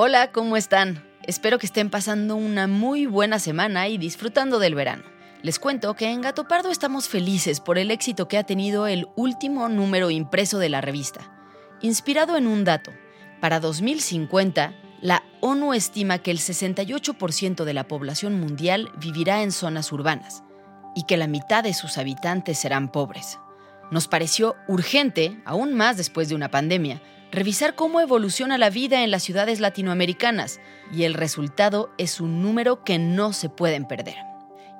Hola, ¿cómo están? Espero que estén pasando una muy buena semana y disfrutando del verano. Les cuento que en Gato Pardo estamos felices por el éxito que ha tenido el último número impreso de la revista. Inspirado en un dato, para 2050, la ONU estima que el 68% de la población mundial vivirá en zonas urbanas y que la mitad de sus habitantes serán pobres. Nos pareció urgente, aún más después de una pandemia, revisar cómo evoluciona la vida en las ciudades latinoamericanas y el resultado es un número que no se pueden perder.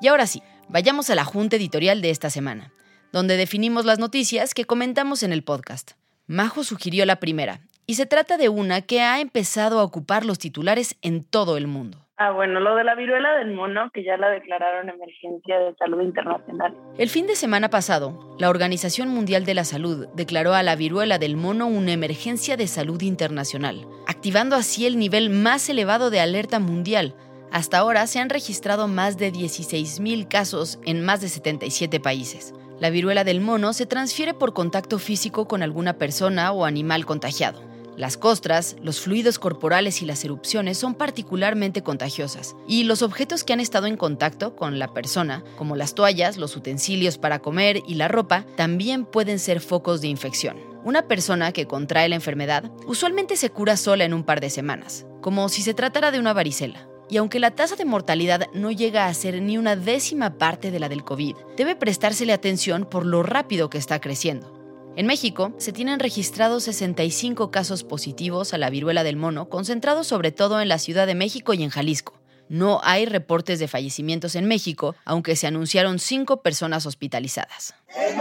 Y ahora sí, vayamos a la junta editorial de esta semana, donde definimos las noticias que comentamos en el podcast. Majo sugirió la primera, y se trata de una que ha empezado a ocupar los titulares en todo el mundo. Ah, bueno, lo de la viruela del mono, que ya la declararon emergencia de salud internacional. El fin de semana pasado, la Organización Mundial de la Salud declaró a la viruela del mono una emergencia de salud internacional, activando así el nivel más elevado de alerta mundial. Hasta ahora se han registrado más de 16.000 casos en más de 77 países. La viruela del mono se transfiere por contacto físico con alguna persona o animal contagiado. Las costras, los fluidos corporales y las erupciones son particularmente contagiosas, y los objetos que han estado en contacto con la persona, como las toallas, los utensilios para comer y la ropa, también pueden ser focos de infección. Una persona que contrae la enfermedad usualmente se cura sola en un par de semanas, como si se tratara de una varicela. Y aunque la tasa de mortalidad no llega a ser ni una décima parte de la del COVID, debe prestársele atención por lo rápido que está creciendo. En México se tienen registrados 65 casos positivos a la viruela del mono, concentrados sobre todo en la Ciudad de México y en Jalisco. No hay reportes de fallecimientos en México, aunque se anunciaron cinco personas hospitalizadas este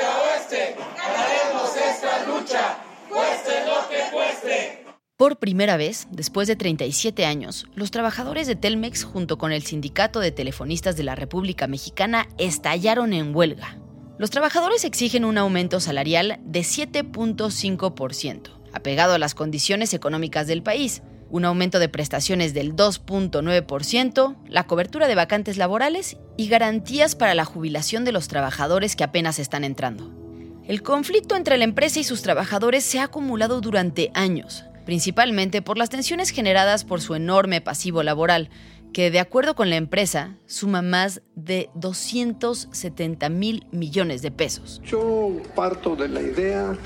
a oeste, ganaremos esta lucha, cueste lo que cueste. Por primera vez, después de 37 años, los trabajadores de Telmex junto con el Sindicato de Telefonistas de la República Mexicana estallaron en huelga. Los trabajadores exigen un aumento salarial de 7.5%, apegado a las condiciones económicas del país, un aumento de prestaciones del 2.9%, la cobertura de vacantes laborales y garantías para la jubilación de los trabajadores que apenas están entrando. El conflicto entre la empresa y sus trabajadores se ha acumulado durante años, principalmente por las tensiones generadas por su enorme pasivo laboral, que de acuerdo con la empresa suma más de 270 mil millones de pesos. Yo parto de la idea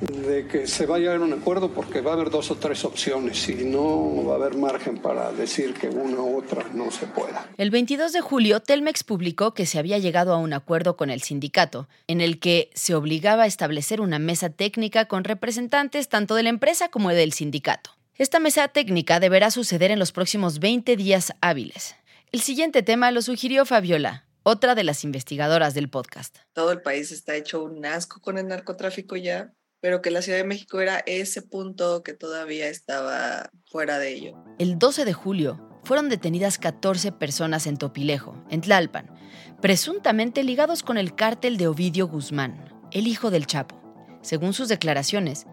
de que se vaya a llegar a un acuerdo porque va a haber dos o tres opciones y no va a haber margen para decir que una u otra no se pueda. El 22 de julio, Telmex publicó que se había llegado a un acuerdo con el sindicato, en el que se obligaba a establecer una mesa técnica con representantes tanto de la empresa como del sindicato. Esta mesa técnica deberá suceder en los próximos 20 días hábiles. El siguiente tema lo sugirió Fabiola, otra de las investigadoras del podcast. Todo el país está hecho un asco con el narcotráfico ya, pero que la Ciudad de México era ese punto que todavía estaba fuera de ello. El 12 de julio fueron detenidas 14 personas en Topilejo, en Tlalpan, presuntamente ligados con el cártel de Ovidio Guzmán, el hijo del Chapo. Según sus declaraciones,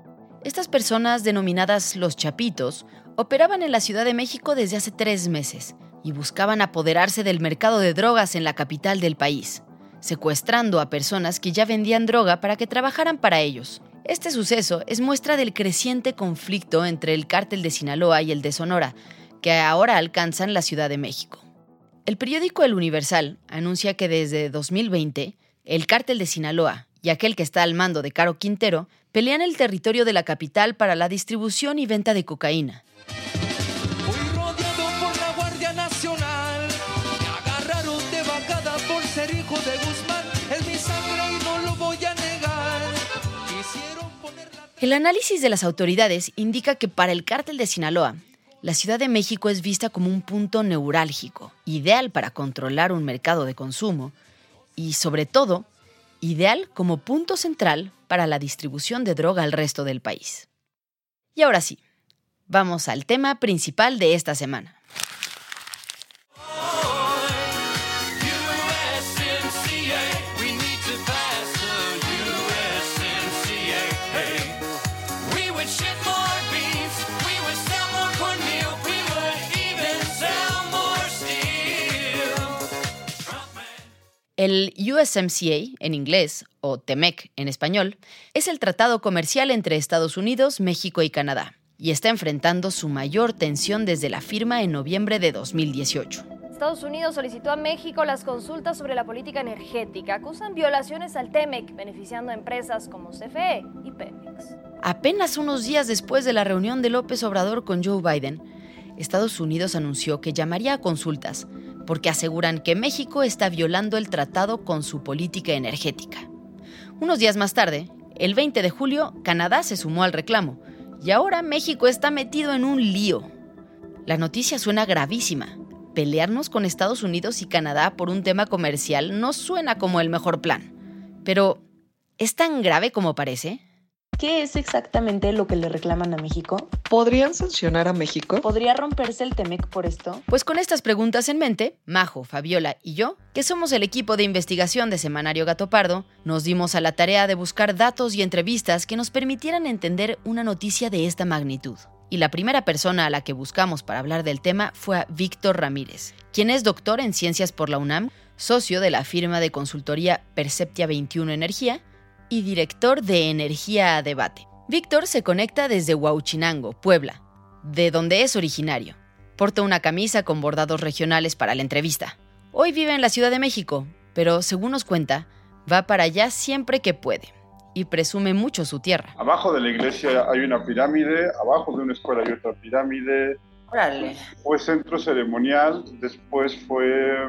estas personas, denominadas los Chapitos, operaban en la Ciudad de México desde hace tres meses y buscaban apoderarse del mercado de drogas en la capital del país, secuestrando a personas que ya vendían droga para que trabajaran para ellos. Este suceso es muestra del creciente conflicto entre el cártel de Sinaloa y el de Sonora, que ahora alcanzan la Ciudad de México. El periódico El Universal anuncia que desde 2020 el cártel de Sinaloa y aquel que está al mando de Caro Quintero pelean el territorio de la capital para la distribución y venta de cocaína. El análisis de las autoridades indica que para el cártel de Sinaloa, la Ciudad de México es vista como un punto neurálgico, ideal para controlar un mercado de consumo y, sobre todo, ideal como punto central para la distribución de droga al resto del país. Y ahora sí, vamos al tema principal de esta semana. El USMCA, en inglés, o TEMEC en español, es el tratado comercial entre Estados Unidos, México y Canadá, y está enfrentando su mayor tensión desde la firma en noviembre de 2018. Estados Unidos solicitó a México las consultas sobre la política energética. Acusan violaciones al TEMEC, beneficiando a empresas como CFE y Pemex. Apenas unos días después de la reunión de López Obrador con Joe Biden, Estados Unidos anunció que llamaría a consultas porque aseguran que México está violando el tratado con su política energética. Unos días más tarde, el 20 de julio, Canadá se sumó al reclamo y ahora México está metido en un lío. La noticia suena gravísima. Pelearnos con Estados Unidos y Canadá por un tema comercial no suena como el mejor plan. Pero, ¿es tan grave como parece? ¿Qué es exactamente lo que le reclaman a México? ¿Podrían sancionar a México? ¿Podría romperse el TEMEC por esto? Pues con estas preguntas en mente, Majo, Fabiola y yo, que somos el equipo de investigación de Semanario Gato Pardo, nos dimos a la tarea de buscar datos y entrevistas que nos permitieran entender una noticia de esta magnitud. Y la primera persona a la que buscamos para hablar del tema fue a Víctor Ramírez, quien es doctor en ciencias por la UNAM, socio de la firma de consultoría Perceptia 21 Energía y director de Energía a Debate. Víctor se conecta desde Huauchinango, Puebla, de donde es originario. Porta una camisa con bordados regionales para la entrevista. Hoy vive en la Ciudad de México, pero según nos cuenta, va para allá siempre que puede y presume mucho su tierra. Abajo de la iglesia hay una pirámide, abajo de una escuela hay otra pirámide. Órale. Fue centro ceremonial, después fue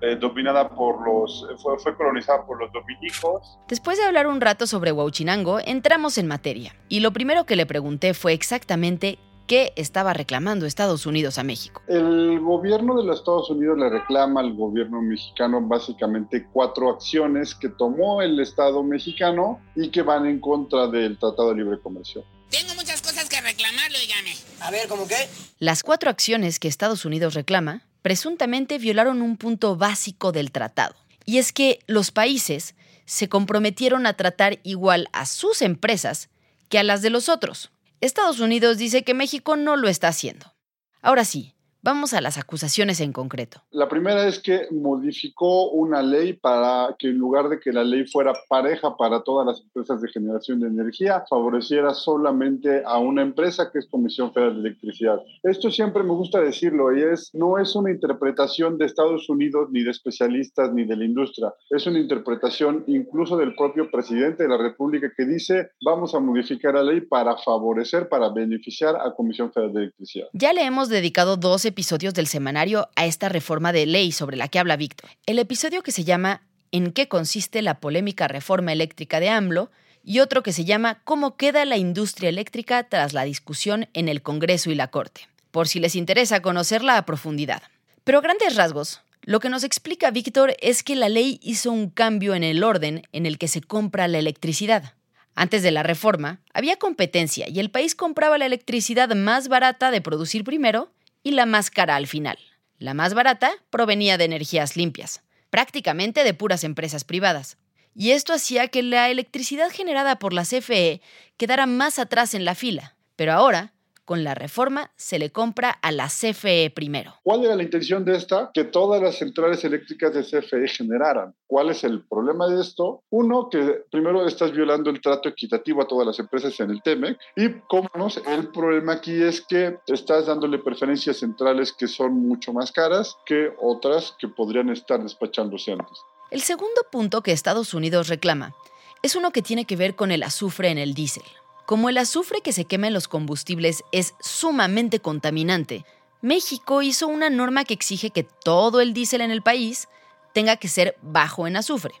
eh, dominada por los, fue, fue, colonizada por los dominicos. Después de hablar un rato sobre Huauchinango, entramos en materia. Y lo primero que le pregunté fue exactamente qué estaba reclamando Estados Unidos a México. El gobierno de los Estados Unidos le reclama al gobierno mexicano básicamente cuatro acciones que tomó el Estado mexicano y que van en contra del Tratado de Libre Comercio. Tengo muchas cosas que reclamarle, dígame. A ver, ¿cómo qué? Las cuatro acciones que Estados Unidos reclama presuntamente violaron un punto básico del tratado. Y es que los países se comprometieron a tratar igual a sus empresas que a las de los otros. Estados Unidos dice que México no lo está haciendo. Ahora sí, Vamos a las acusaciones en concreto. La primera es que modificó una ley para que en lugar de que la ley fuera pareja para todas las empresas de generación de energía, favoreciera solamente a una empresa que es Comisión Federal de Electricidad. Esto siempre me gusta decirlo y es no es una interpretación de Estados Unidos ni de especialistas ni de la industria, es una interpretación incluso del propio presidente de la República que dice vamos a modificar la ley para favorecer, para beneficiar a Comisión Federal de Electricidad. Ya le hemos dedicado dos episodios del semanario a esta reforma de ley sobre la que habla Víctor. El episodio que se llama ¿En qué consiste la polémica reforma eléctrica de AMLO? y otro que se llama ¿Cómo queda la industria eléctrica tras la discusión en el Congreso y la Corte? Por si les interesa conocerla a profundidad. Pero a grandes rasgos, lo que nos explica Víctor es que la ley hizo un cambio en el orden en el que se compra la electricidad. Antes de la reforma, había competencia y el país compraba la electricidad más barata de producir primero y la más cara al final. La más barata provenía de energías limpias, prácticamente de puras empresas privadas. Y esto hacía que la electricidad generada por la CFE quedara más atrás en la fila. Pero ahora, con la reforma se le compra a la CFE primero. ¿Cuál era la intención de esta? Que todas las centrales eléctricas de CFE generaran. ¿Cuál es el problema de esto? Uno, que primero estás violando el trato equitativo a todas las empresas en el TEMEC y, cómo no, el problema aquí es que estás dándole preferencias centrales que son mucho más caras que otras que podrían estar despachándose antes. El segundo punto que Estados Unidos reclama es uno que tiene que ver con el azufre en el diésel. Como el azufre que se quema en los combustibles es sumamente contaminante, México hizo una norma que exige que todo el diésel en el país tenga que ser bajo en azufre.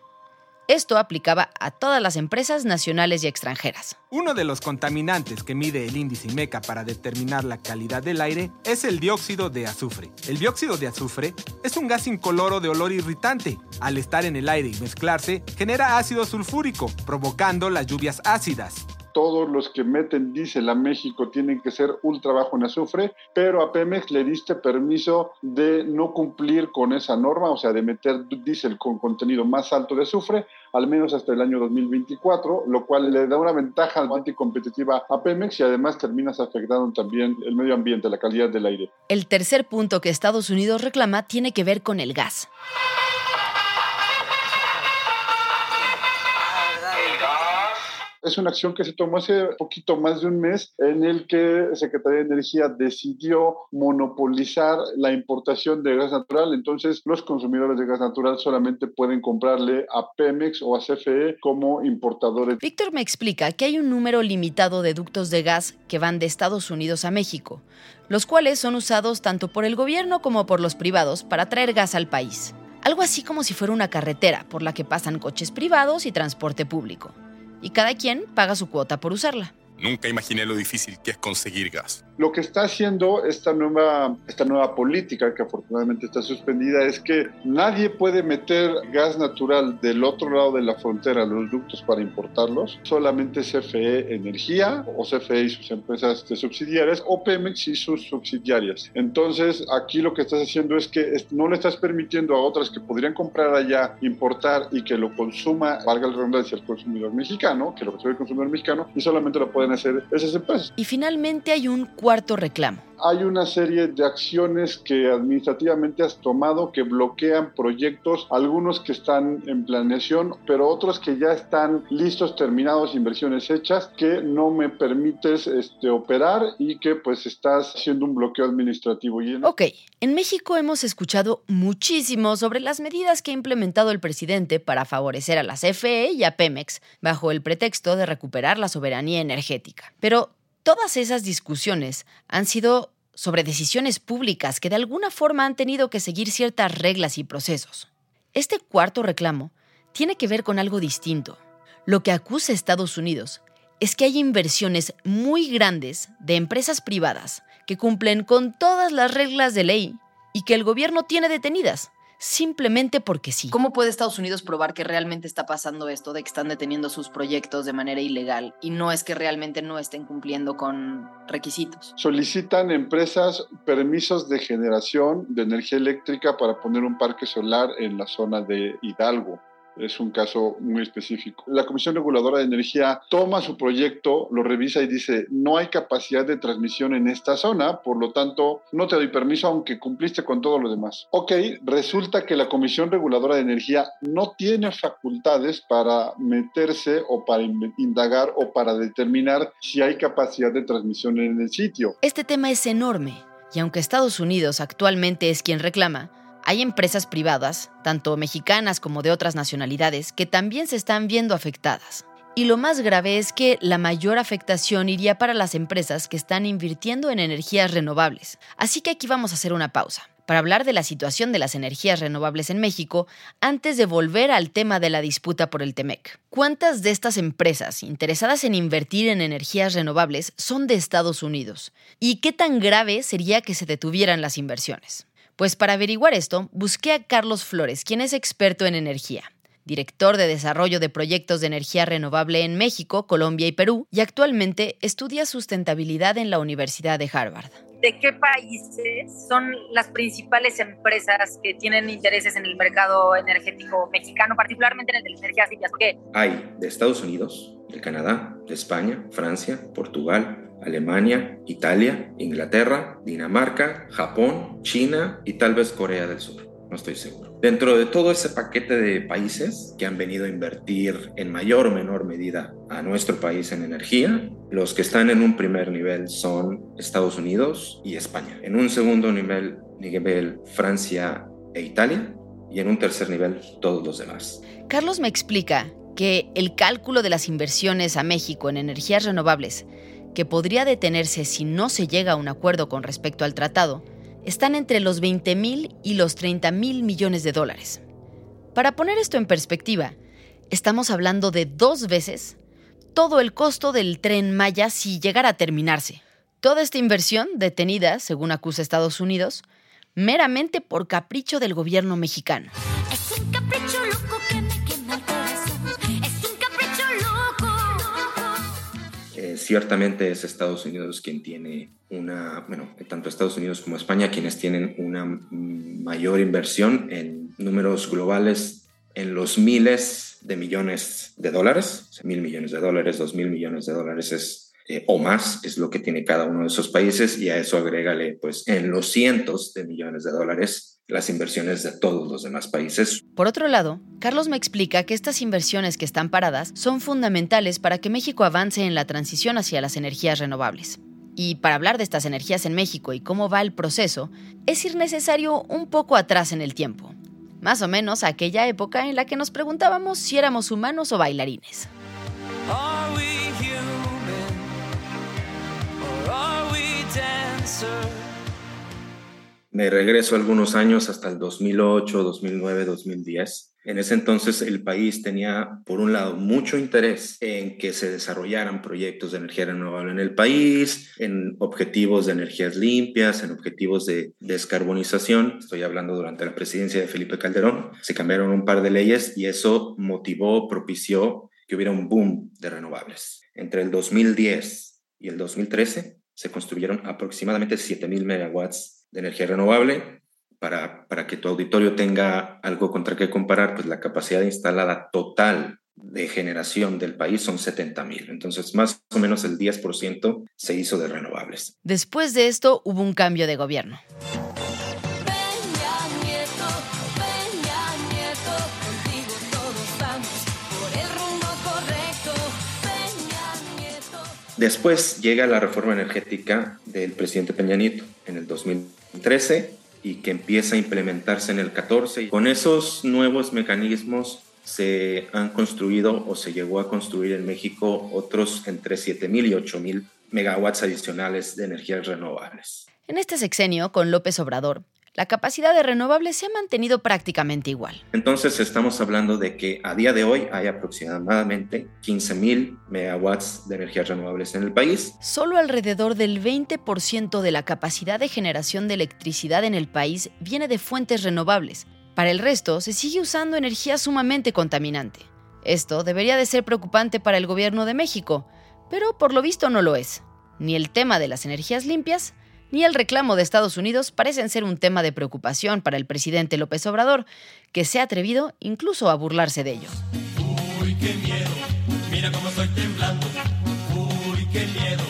Esto aplicaba a todas las empresas nacionales y extranjeras. Uno de los contaminantes que mide el índice MECA para determinar la calidad del aire es el dióxido de azufre. El dióxido de azufre es un gas incoloro de olor irritante. Al estar en el aire y mezclarse, genera ácido sulfúrico, provocando las lluvias ácidas todos los que meten diésel a México tienen que ser ultra bajo en azufre, pero a Pemex le diste permiso de no cumplir con esa norma, o sea, de meter diésel con contenido más alto de azufre, al menos hasta el año 2024, lo cual le da una ventaja anticompetitiva a Pemex y además terminas afectando también el medio ambiente, la calidad del aire. El tercer punto que Estados Unidos reclama tiene que ver con el gas. Es una acción que se tomó hace poquito más de un mes en el que Secretaría de Energía decidió monopolizar la importación de gas natural. Entonces, los consumidores de gas natural solamente pueden comprarle a Pemex o a CFE como importadores. Víctor me explica que hay un número limitado de ductos de gas que van de Estados Unidos a México, los cuales son usados tanto por el gobierno como por los privados para traer gas al país. Algo así como si fuera una carretera por la que pasan coches privados y transporte público y cada quien paga su cuota por usarla. Nunca imaginé lo difícil que es conseguir gas. Lo que está haciendo esta nueva, esta nueva política, que afortunadamente está suspendida, es que nadie puede meter gas natural del otro lado de la frontera, los ductos para importarlos. Solamente CFE Energía o CFE y sus empresas de subsidiarias o Pemex y sus subsidiarias. Entonces, aquí lo que estás haciendo es que no le estás permitiendo a otras que podrían comprar allá, importar y que lo consuma, valga la redundancia, el consumidor mexicano, que lo recibe el consumidor mexicano, y solamente lo pueden hacer esas empresas. Y finalmente hay un cuarto reclamo. Hay una serie de acciones que administrativamente has tomado que bloquean proyectos, algunos que están en planeación, pero otros que ya están listos, terminados, inversiones hechas, que no me permites este, operar y que pues estás haciendo un bloqueo administrativo. Ok, en México hemos escuchado muchísimo sobre las medidas que ha implementado el presidente para favorecer a la CFE y a Pemex bajo el pretexto de recuperar la soberanía energética. Pero Todas esas discusiones han sido sobre decisiones públicas que de alguna forma han tenido que seguir ciertas reglas y procesos. Este cuarto reclamo tiene que ver con algo distinto. Lo que acusa Estados Unidos es que hay inversiones muy grandes de empresas privadas que cumplen con todas las reglas de ley y que el gobierno tiene detenidas simplemente porque sí. ¿Cómo puede Estados Unidos probar que realmente está pasando esto, de que están deteniendo sus proyectos de manera ilegal y no es que realmente no estén cumpliendo con requisitos? Solicitan empresas permisos de generación de energía eléctrica para poner un parque solar en la zona de Hidalgo es un caso muy específico. La Comisión Reguladora de Energía toma su proyecto, lo revisa y dice, no hay capacidad de transmisión en esta zona, por lo tanto, no te doy permiso aunque cumpliste con todo lo demás. Ok, resulta que la Comisión Reguladora de Energía no tiene facultades para meterse o para indagar o para determinar si hay capacidad de transmisión en el sitio. Este tema es enorme y aunque Estados Unidos actualmente es quien reclama, hay empresas privadas, tanto mexicanas como de otras nacionalidades, que también se están viendo afectadas. Y lo más grave es que la mayor afectación iría para las empresas que están invirtiendo en energías renovables. Así que aquí vamos a hacer una pausa para hablar de la situación de las energías renovables en México antes de volver al tema de la disputa por el TEMEC. ¿Cuántas de estas empresas interesadas en invertir en energías renovables son de Estados Unidos? ¿Y qué tan grave sería que se detuvieran las inversiones? Pues para averiguar esto, busqué a Carlos Flores, quien es experto en energía, director de desarrollo de proyectos de energía renovable en México, Colombia y Perú, y actualmente estudia sustentabilidad en la Universidad de Harvard. ¿De qué países son las principales empresas que tienen intereses en el mercado energético mexicano, particularmente en el de las energías limpias? Hay de Estados Unidos, de Canadá, de España, Francia, Portugal, Alemania, Italia, Inglaterra, Dinamarca, Japón, China y tal vez Corea del Sur. No estoy seguro. Dentro de todo ese paquete de países que han venido a invertir en mayor o menor medida a nuestro país en energía, los que están en un primer nivel son Estados Unidos y España. En un segundo nivel, nivel Francia e Italia. Y en un tercer nivel, todos los demás. Carlos me explica que el cálculo de las inversiones a México en energías renovables, que podría detenerse si no se llega a un acuerdo con respecto al tratado, están entre los 20 mil y los 30 mil millones de dólares. Para poner esto en perspectiva, estamos hablando de dos veces todo el costo del tren Maya si llegara a terminarse. Toda esta inversión, detenida, según acusa Estados Unidos, meramente por capricho del gobierno mexicano. Es un capricho loco ciertamente es Estados Unidos quien tiene una, bueno, tanto Estados Unidos como España quienes tienen una mayor inversión en números globales en los miles de millones de dólares, mil millones de dólares, dos mil millones de dólares es, eh, o más es lo que tiene cada uno de esos países y a eso agrégale pues en los cientos de millones de dólares las inversiones de todos los demás países. Por otro lado, Carlos me explica que estas inversiones que están paradas son fundamentales para que México avance en la transición hacia las energías renovables. Y para hablar de estas energías en México y cómo va el proceso, es ir necesario un poco atrás en el tiempo. Más o menos aquella época en la que nos preguntábamos si éramos humanos o bailarines. Me regreso algunos años hasta el 2008, 2009, 2010. En ese entonces el país tenía, por un lado, mucho interés en que se desarrollaran proyectos de energía renovable en el país, en objetivos de energías limpias, en objetivos de descarbonización. Estoy hablando durante la presidencia de Felipe Calderón. Se cambiaron un par de leyes y eso motivó, propició que hubiera un boom de renovables. Entre el 2010 y el 2013 se construyeron aproximadamente 7.000 megawatts de energía renovable. Para, para que tu auditorio tenga algo contra qué comparar, pues la capacidad instalada total de generación del país son 70 mil. Entonces, más o menos el 10% se hizo de renovables. Después de esto, hubo un cambio de gobierno. Después llega la reforma energética del presidente Peña Nieto en el 2013 y que empieza a implementarse en el 14. Y con esos nuevos mecanismos se han construido o se llegó a construir en México otros entre 7.000 y 8.000 megawatts adicionales de energías renovables. En este sexenio, con López Obrador, la capacidad de renovables se ha mantenido prácticamente igual. Entonces estamos hablando de que a día de hoy hay aproximadamente 15.000 megawatts de energías renovables en el país. Solo alrededor del 20% de la capacidad de generación de electricidad en el país viene de fuentes renovables. Para el resto, se sigue usando energía sumamente contaminante. Esto debería de ser preocupante para el gobierno de México, pero por lo visto no lo es. Ni el tema de las energías limpias, ni el reclamo de Estados Unidos parecen ser un tema de preocupación para el presidente López Obrador, que se ha atrevido incluso a burlarse de ello. Uy, qué miedo, mira cómo estoy temblando. Uy, qué miedo,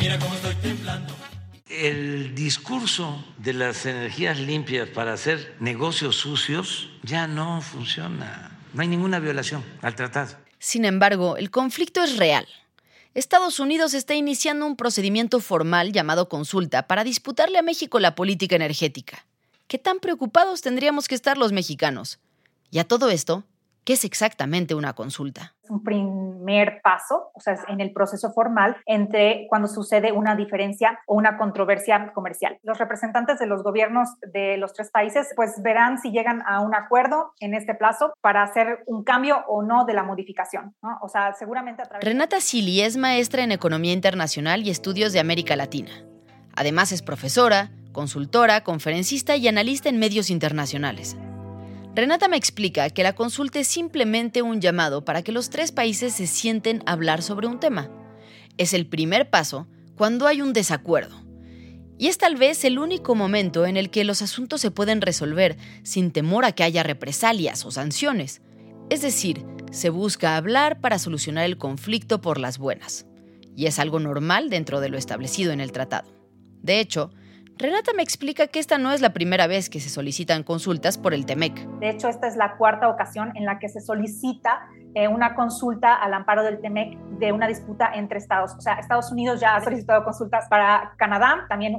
mira cómo estoy temblando. El discurso de las energías limpias para hacer negocios sucios ya no funciona. No hay ninguna violación al tratado. Sin embargo, el conflicto es real Estados Unidos está iniciando un procedimiento formal llamado consulta para disputarle a México la política energética. ¿Qué tan preocupados tendríamos que estar los mexicanos? Y a todo esto, ¿Qué es exactamente una consulta? Un primer paso, o sea, en el proceso formal entre cuando sucede una diferencia o una controversia comercial. Los representantes de los gobiernos de los tres países pues verán si llegan a un acuerdo en este plazo para hacer un cambio o no de la modificación, O sea, seguramente a través Renata Sili es maestra en Economía Internacional y Estudios de América Latina. Además es profesora, consultora, conferencista y analista en medios internacionales. Renata me explica que la consulta es simplemente un llamado para que los tres países se sienten a hablar sobre un tema. Es el primer paso cuando hay un desacuerdo. Y es tal vez el único momento en el que los asuntos se pueden resolver sin temor a que haya represalias o sanciones. Es decir, se busca hablar para solucionar el conflicto por las buenas. y es algo normal dentro de lo establecido en el tratado. De hecho, Renata me explica que esta no es la primera vez que se solicitan consultas por el TEMEC. De hecho, esta es la cuarta ocasión en la que se solicita eh, una consulta al amparo del TEMEC de una disputa entre estados. O sea, Estados Unidos ya ha solicitado consultas para Canadá, también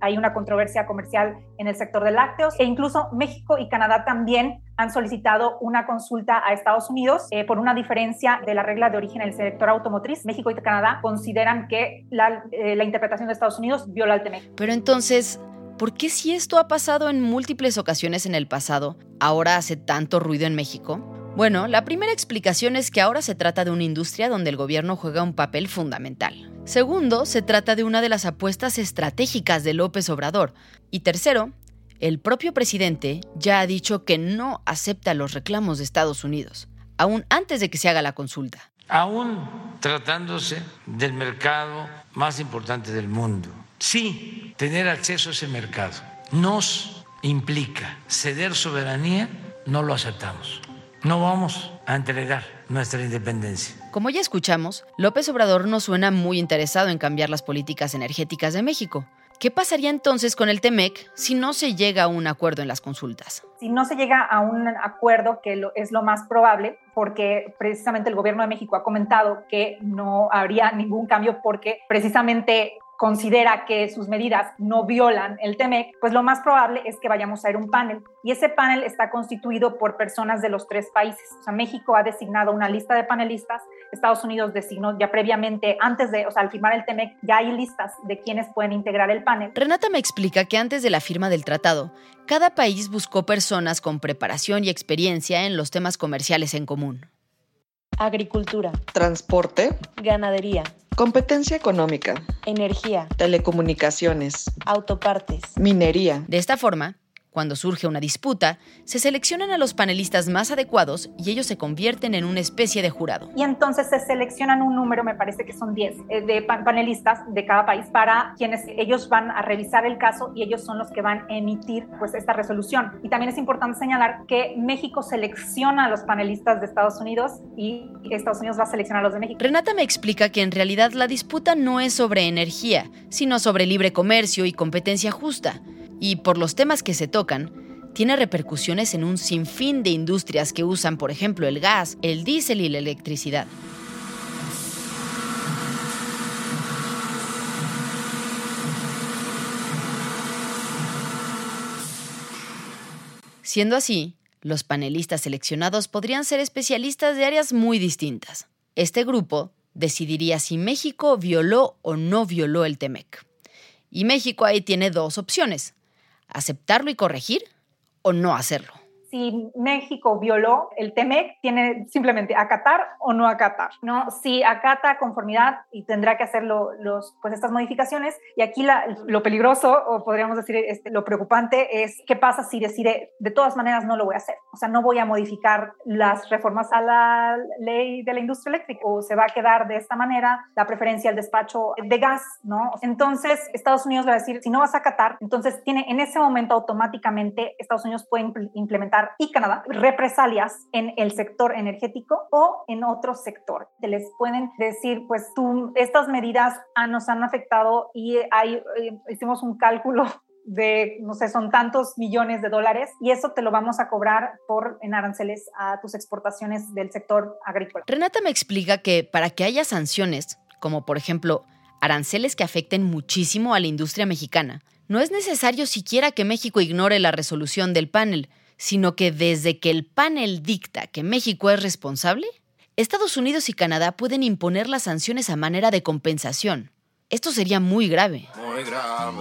hay una controversia comercial en el sector de lácteos, e incluso México y Canadá también han solicitado una consulta a Estados Unidos eh, por una diferencia de la regla de origen en el sector automotriz. México y Canadá consideran que la, eh, interpretación de Estados Unidos viola el TEMEC. Pero entonces, ¿por qué si esto ha pasado en múltiples ocasiones en el pasado, ahora hace tanto ruido en México? Bueno, la primera explicación es que ahora se trata de una industria donde el gobierno juega un papel fundamental. Segundo, se trata de una de las apuestas estratégicas de López Obrador. Y tercero, el propio presidente ya ha dicho que no acepta los reclamos de Estados Unidos, aún antes de que se haga la consulta. Aún tratándose del mercado más importante del mundo, sí, tener acceso a ese mercado nos implica ceder soberanía, no lo aceptamos. No vamos a entregar nuestra independencia. Como ya escuchamos, López Obrador no suena muy interesado en cambiar las políticas energéticas de México. ¿Qué pasaría entonces con el TEMEC si no se llega a un acuerdo en las consultas? Si no se llega a un acuerdo, que es lo más probable, porque precisamente el gobierno de México ha comentado que no habría ningún cambio porque precisamente considera que sus medidas no violan el TEMEC, pues lo más probable es que vayamos a ir a un panel. Y ese panel está constituido por personas de los tres países. O sea, México ha designado una lista de panelistas, Estados Unidos designó ya previamente, antes de, o sea, al firmar el TEMEC, ya hay listas de quienes pueden integrar el panel. Renata me explica que antes de la firma del tratado, cada país buscó personas con preparación y experiencia en los temas comerciales en común. Agricultura, transporte, ganadería, competencia económica, energía, telecomunicaciones, autopartes, minería. De esta forma, cuando surge una disputa, se seleccionan a los panelistas más adecuados y ellos se convierten en una especie de jurado. Y entonces se seleccionan un número, me parece que son 10, eh, de panelistas de cada país para quienes ellos van a revisar el caso y ellos son los que van a emitir pues esta resolución. Y también es importante señalar que México selecciona a los panelistas de Estados Unidos y Estados Unidos va a seleccionar a los de México. Renata me explica que en realidad la disputa no es sobre energía, sino sobre libre comercio y competencia justa y por los temas que se tocan, tiene repercusiones en un sinfín de industrias que usan, por ejemplo, el gas, el diésel y la electricidad. Siendo así, los panelistas seleccionados podrían ser especialistas de áreas muy distintas. Este grupo decidiría si México violó o no violó el TEMEC. Y México ahí tiene dos opciones, aceptarlo y corregir o no hacerlo si México violó el TEMEC, tiene simplemente acatar o no acatar, ¿no? Si acata conformidad y tendrá que hacer los, pues estas modificaciones. Y aquí lo peligroso, o podríamos decir este, lo preocupante, es qué pasa si decide, de todas maneras no lo voy a hacer. O sea, no voy a modificar las reformas a la ley de la industria eléctrica, o se va a quedar de esta manera la preferencia al despacho de gas, ¿no? Entonces, Estados Unidos va a decir, si no vas a acatar, entonces tiene en ese momento automáticamente Estados Unidos puede implementar y Canadá represalias en el sector energético o en otro sector. Te les pueden decir, pues tú, estas medidas nos han afectado y hay, eh, hicimos un cálculo de, no sé, son tantos millones de dólares y eso te lo vamos a cobrar por en aranceles a tus exportaciones del sector agrícola. Renata me explica que para que haya sanciones, como por ejemplo aranceles que afecten muchísimo a la industria mexicana, no es necesario siquiera que México ignore la resolución del panel, sino que desde que el panel dicta que México es responsable, Estados Unidos y Canadá pueden imponer las sanciones a manera de compensación. Esto sería muy grave. Muy grave,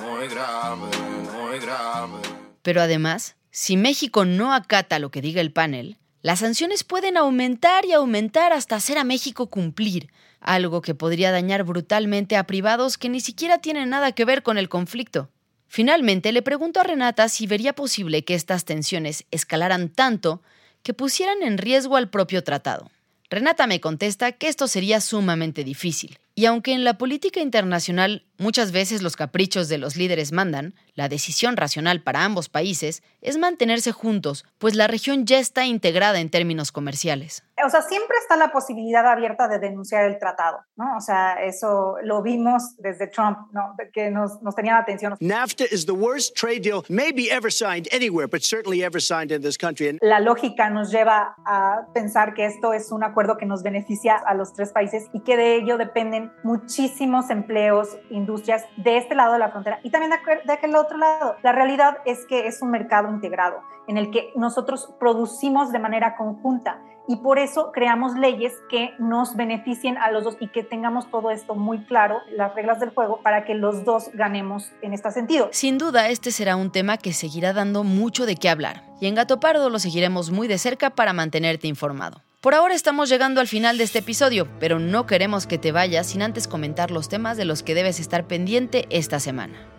muy grave, muy grave. Pero además, si México no acata lo que diga el panel, las sanciones pueden aumentar y aumentar hasta hacer a México cumplir, algo que podría dañar brutalmente a privados que ni siquiera tienen nada que ver con el conflicto. Finalmente, le pregunto a Renata si vería posible que estas tensiones escalaran tanto que pusieran en riesgo al propio tratado. Renata me contesta que esto sería sumamente difícil, y aunque en la política internacional muchas veces los caprichos de los líderes mandan, la decisión racional para ambos países es mantenerse juntos, pues la región ya está integrada en términos comerciales o sea, siempre está la posibilidad abierta de denunciar el tratado, ¿no? O sea, eso lo vimos desde Trump, ¿no? Que nos, nos tenía la atención. NAFTA is the worst trade deal maybe ever signed anywhere, but certainly ever signed in this country. La lógica nos lleva a pensar que esto es un acuerdo que nos beneficia a los tres países y que de ello dependen muchísimos empleos, industrias de este lado de la frontera y también de, aquel otro lado. La realidad es que es un mercado integrado en el que nosotros producimos de manera conjunta y por eso creamos leyes que nos beneficien a los dos y que tengamos todo esto muy claro, las reglas del juego, para que los dos ganemos en este sentido. Sin duda, este será un tema que seguirá dando mucho de qué hablar, y en Gato Pardo lo seguiremos muy de cerca para mantenerte informado. Por ahora estamos llegando al final de este episodio, pero no queremos que te vayas sin antes comentar los temas de los que debes estar pendiente esta semana.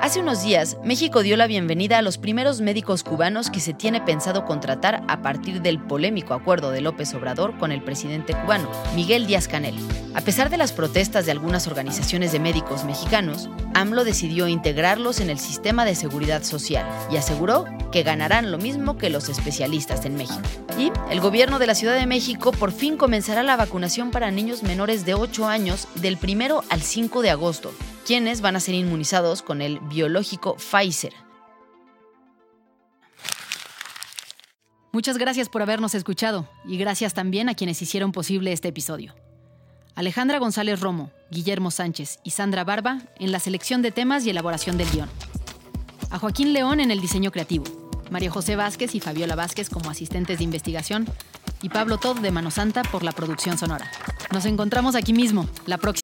Hace unos días, México dio la bienvenida a los primeros médicos cubanos que se tiene pensado contratar a partir del polémico acuerdo de López Obrador con el presidente cubano, Miguel Díaz Canel. A pesar de las protestas de algunas organizaciones de médicos mexicanos, AMLO decidió integrarlos en el sistema de seguridad social y aseguró que ganarán lo mismo que los especialistas en México. Y el gobierno de la Ciudad de México por fin comenzará la vacunación para niños menores de 8 años del 1 al 5 de agosto quienes van a ser inmunizados con el biológico Pfizer. Muchas gracias por habernos escuchado y gracias también a quienes hicieron posible este episodio. Alejandra González Romo, Guillermo Sánchez y Sandra Barba en la selección de temas y elaboración del guion. A Joaquín León en el diseño creativo, María José Vázquez y Fabiola Vázquez como asistentes de investigación y Pablo Todd de Mano Santa por la producción sonora. Nos encontramos aquí mismo la próxima.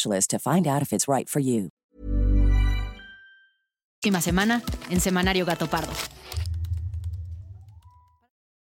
specialist to find out if it's right for you. Última semana en Semanario Gato Pardo.